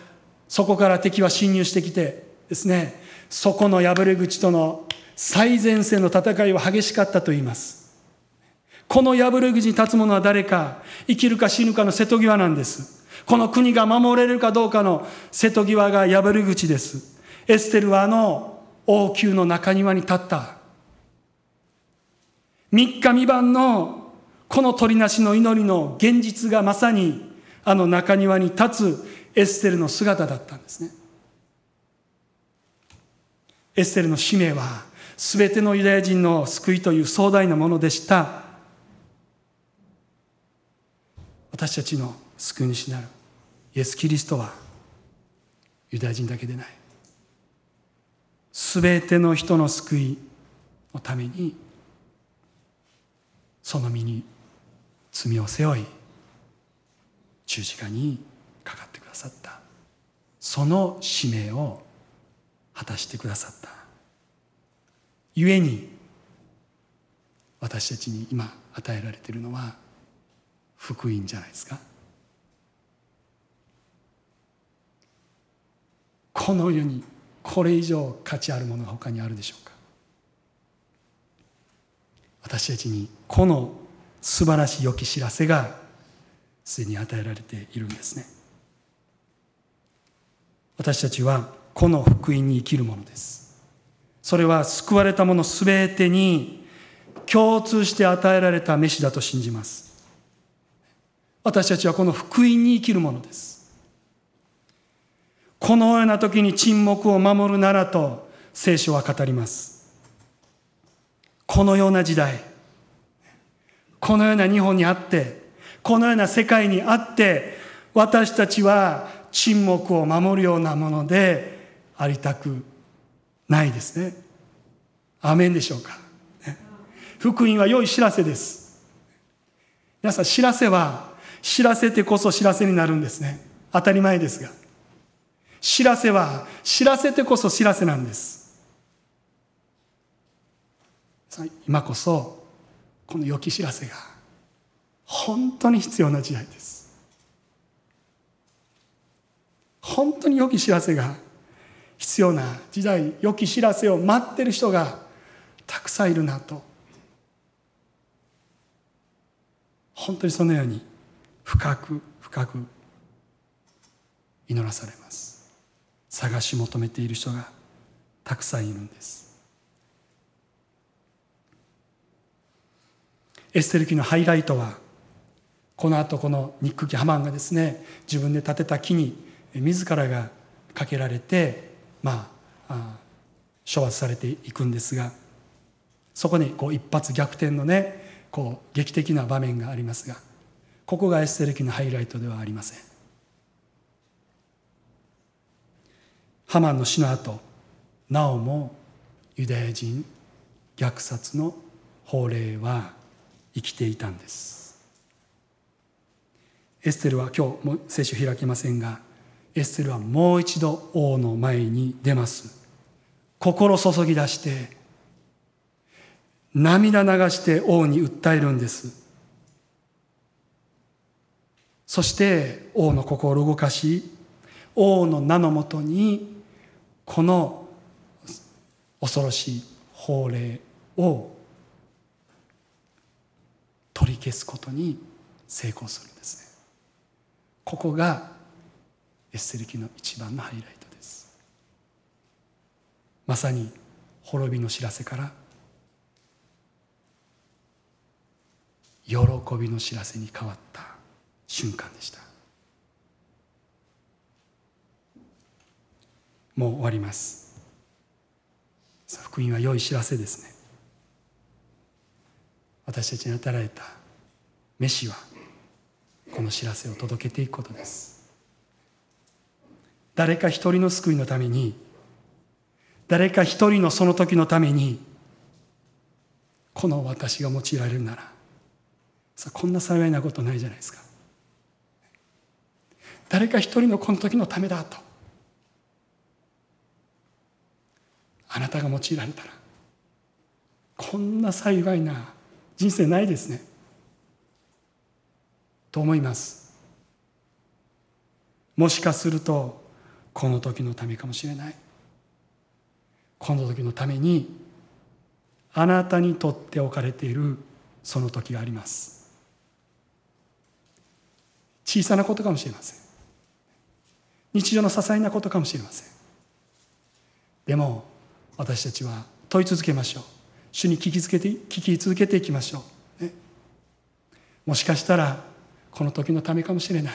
そこから敵は侵入してきてですねそこの破れ口との最前線の戦いは激しかったと言います。この破れ口に立つ者は誰か生きるか死ぬかの瀬戸際なんです。この国が守れるかどうかの瀬戸際が破れ口です。エステルはあの王宮の中庭に立った。三日三晩のこの鳥なしの祈りの現実がまさにあの中庭に立つエステルの姿だったんですね。エステルの使命は全てのユダヤ人の救いという壮大なものでした。私たちの救い主なるイエス・キリストはユダヤ人だけでない。全ての人の救いのためにその身に罪を背負い十字架にかかってくださった。その使命を果たしてくださった。故に私たちに今与えられているのは福音じゃないですか。この世にこれ以上価値あるものが他にあるでしょうか。私たちにこの素晴らしい良き知らせがすでに与えられているんですね。私たちはこの福音に生きるものです。それは救われた者すべてに共通して与えられた飯だと信じます。私たちはこの福音に生きるものです。このような時に沈黙を守るならと聖書は語ります。このような時代このような日本にあってこのような世界にあって私たちは沈黙を守るようなものでありたくないですね。アメンでしょうか。福音は良い知らせです。皆さん知らせは知らせてこそ知らせになるんですね。当たり前ですが。知らせは知らせてこそ知らせなんです今こそこの良き知らせが本当に必要な時代です。本当に良き知らせが必要な時代良き知らせを待ってる人がたくさんいるなと。本当にそのように深く深く祈らされます。探し求めている人がたくさんいるんです。エステル記のハイライトはこの後このニック・ハマンがですね自分で建てた木に自らがかけられてまあ処罰されていくんですがそこにこう一発逆転のねこう劇的な場面がありますがここがエステル記のハイライトではありません。ハマンの死の後なおもユダヤ人虐殺の法令は生きていたんです。エステルは今日も聖書開きませんがエステルはもう一度王の前に出ます。心注ぎ出して涙流して王に訴えるんです。そして王の心を動かし王の名のもとにこの恐ろしい法令を取り消すことに成功するんですね。ここがエステル記の一番のハイライトです。まさに滅びの知らせから喜びの知らせに変わった瞬間でした。もう終わります。福音は良い知らせですね。私たちに与えられた飯はこの知らせを届けていくことです。誰か一人の救いのために誰か一人のその時のためにこの私が用いられるならさこんな幸いなことないじゃないですか。誰か一人のこの時のためだとあなたが用いられたらこんな幸いな人生ないですね。と思います。もしかするとこの時のためかもしれない。この時のためにあなたにとって置かれているその時があります。小さなことかもしれません。日常の些細なことかもしれません。でも私たちは問い続けましょう。主に聞き続けて聞き続けていきましょう、ね、もしかしたらこの時のためかもしれない。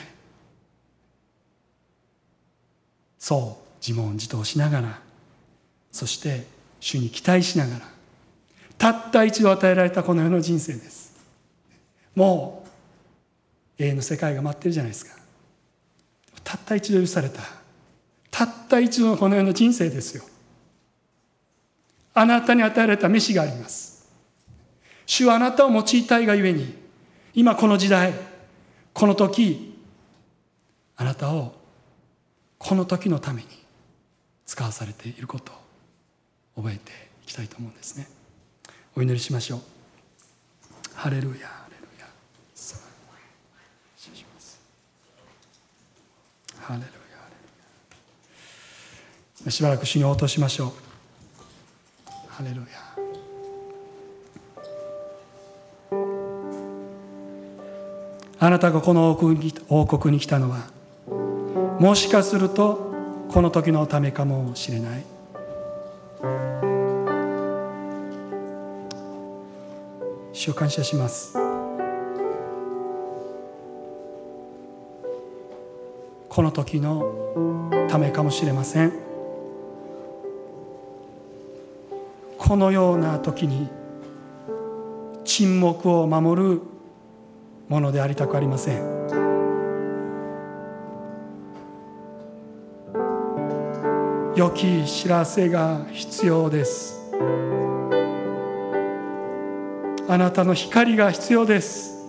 そう自問自答しながらそして主に期待しながらたった一度与えられたこの世の人生です。もう永遠の世界が待ってるじゃないですか。たった一度許された。たった一度のこの世の人生ですよ。あなたに与えられた飯があります。主はあなたを用いたいがゆえに今この時代この時あなたをこの時のために使わされていることを覚えていきたいと思うんですね。お祈りしましょう。ハレルヤハレルヤ。ハレルヤしばらく主に応答しましょう。ハレルヤ。あなたがこの王国に来たのはもしかするとこの時のためかもしれない。主を感謝します。この時のためかもしれません。このような時に沈黙を守るものでありたくありません。良き知らせが必要です。あなたの光が必要です。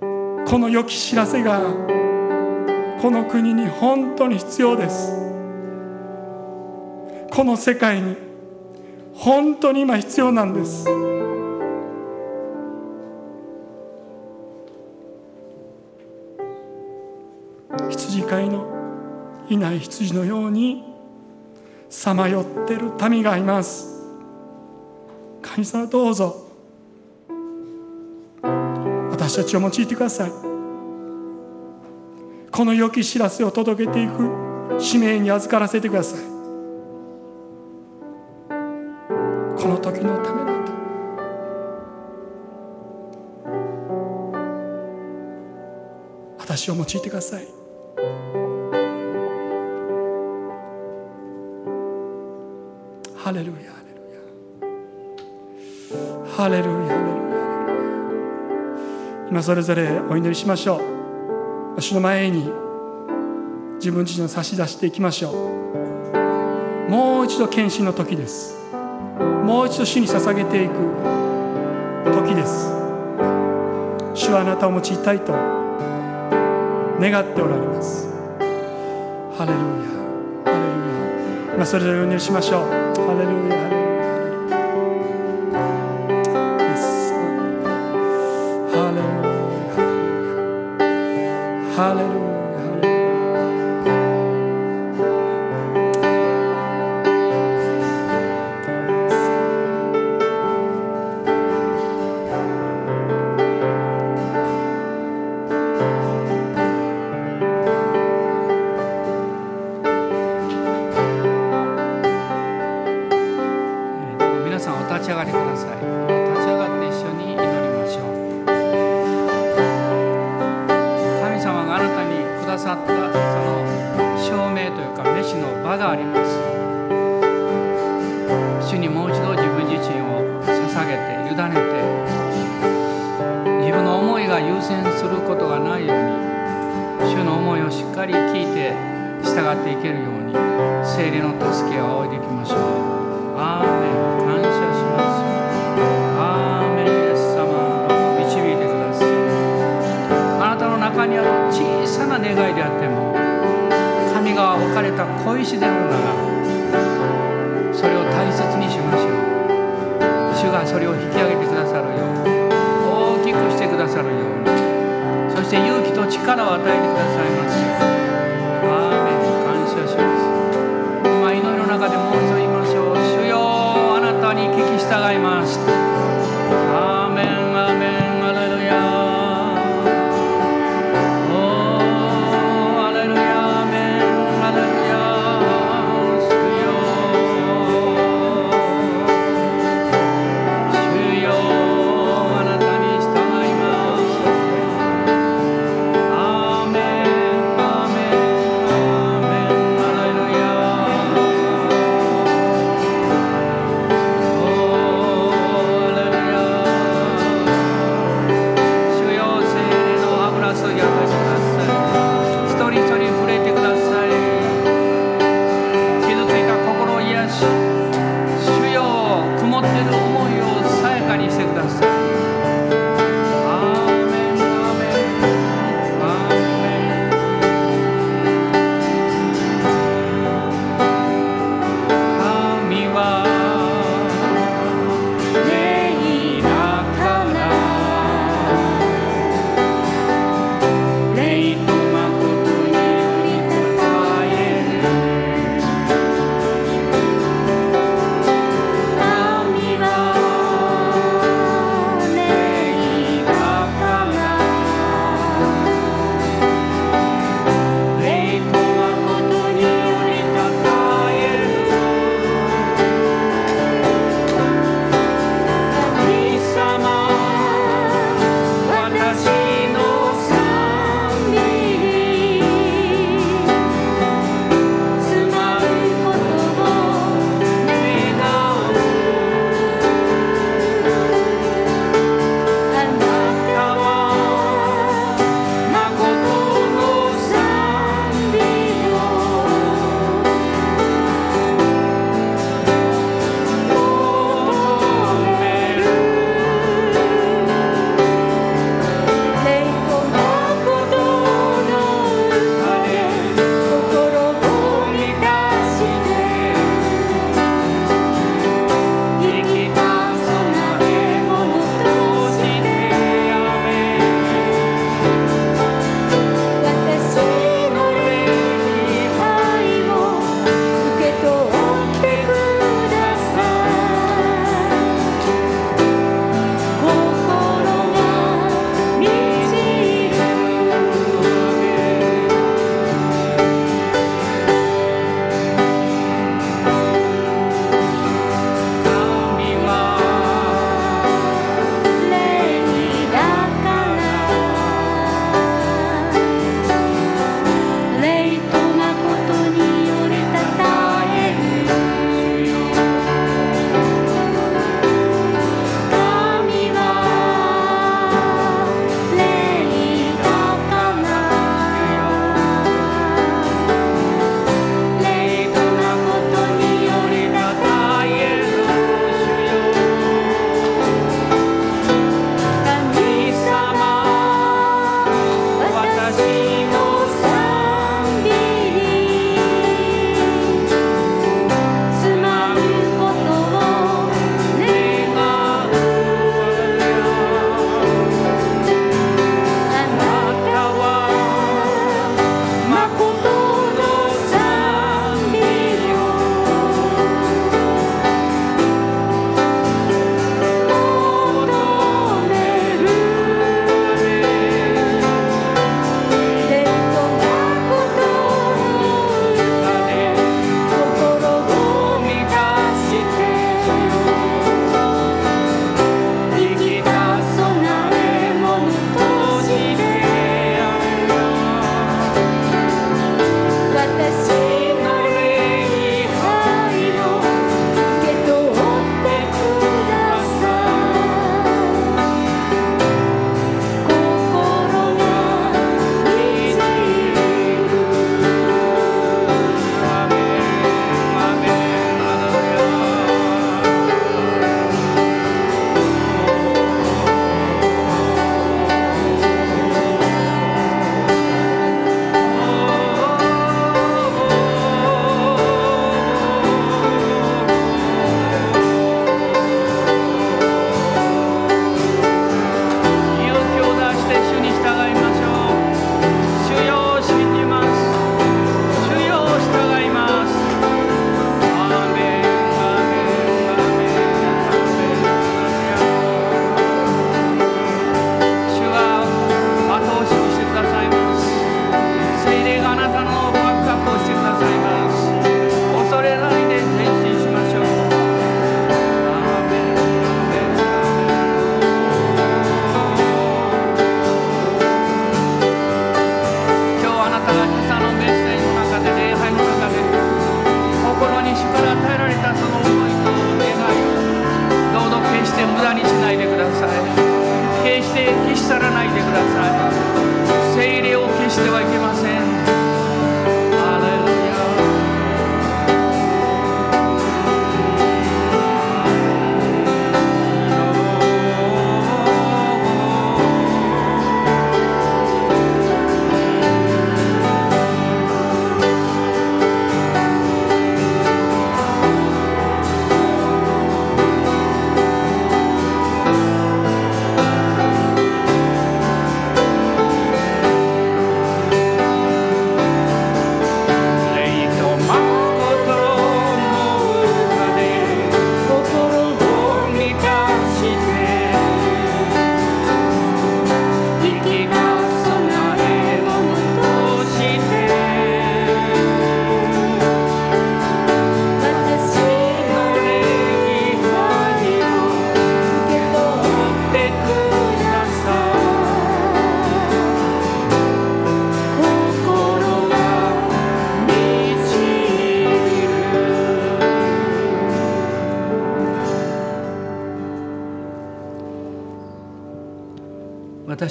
この良き知らせがこの国に本当に必要です。この世界に本当に今必要なんです。羊飼いのいない羊のようにさまよってる民がいます。神様どうぞ。私たちを用いてください。この良き知らせを届けていく使命に預からせてください。私を用いてください。ハレルヤ。ハレルヤ。ハレルヤ。ハレルヤ今それぞれお祈りしましょう。主の前に自分自身を差し出していきましょう。もう一度献身の時です。もう一度主に捧げていく時です。主はあなたを用いたいと。願っておられます。ハレルヤ。ハレルヤ。今それぞれお祈りしましょう。ハレルヤ。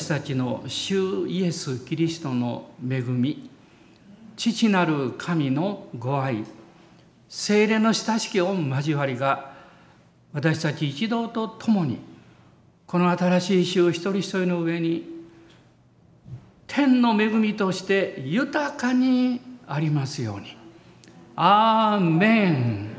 私たちの主イエス・キリストの恵み父なる神のご愛精霊の親しき御交わりが私たち一同と共にこの新しい週一人一人の上に天の恵みとして豊かにありますように。アーメン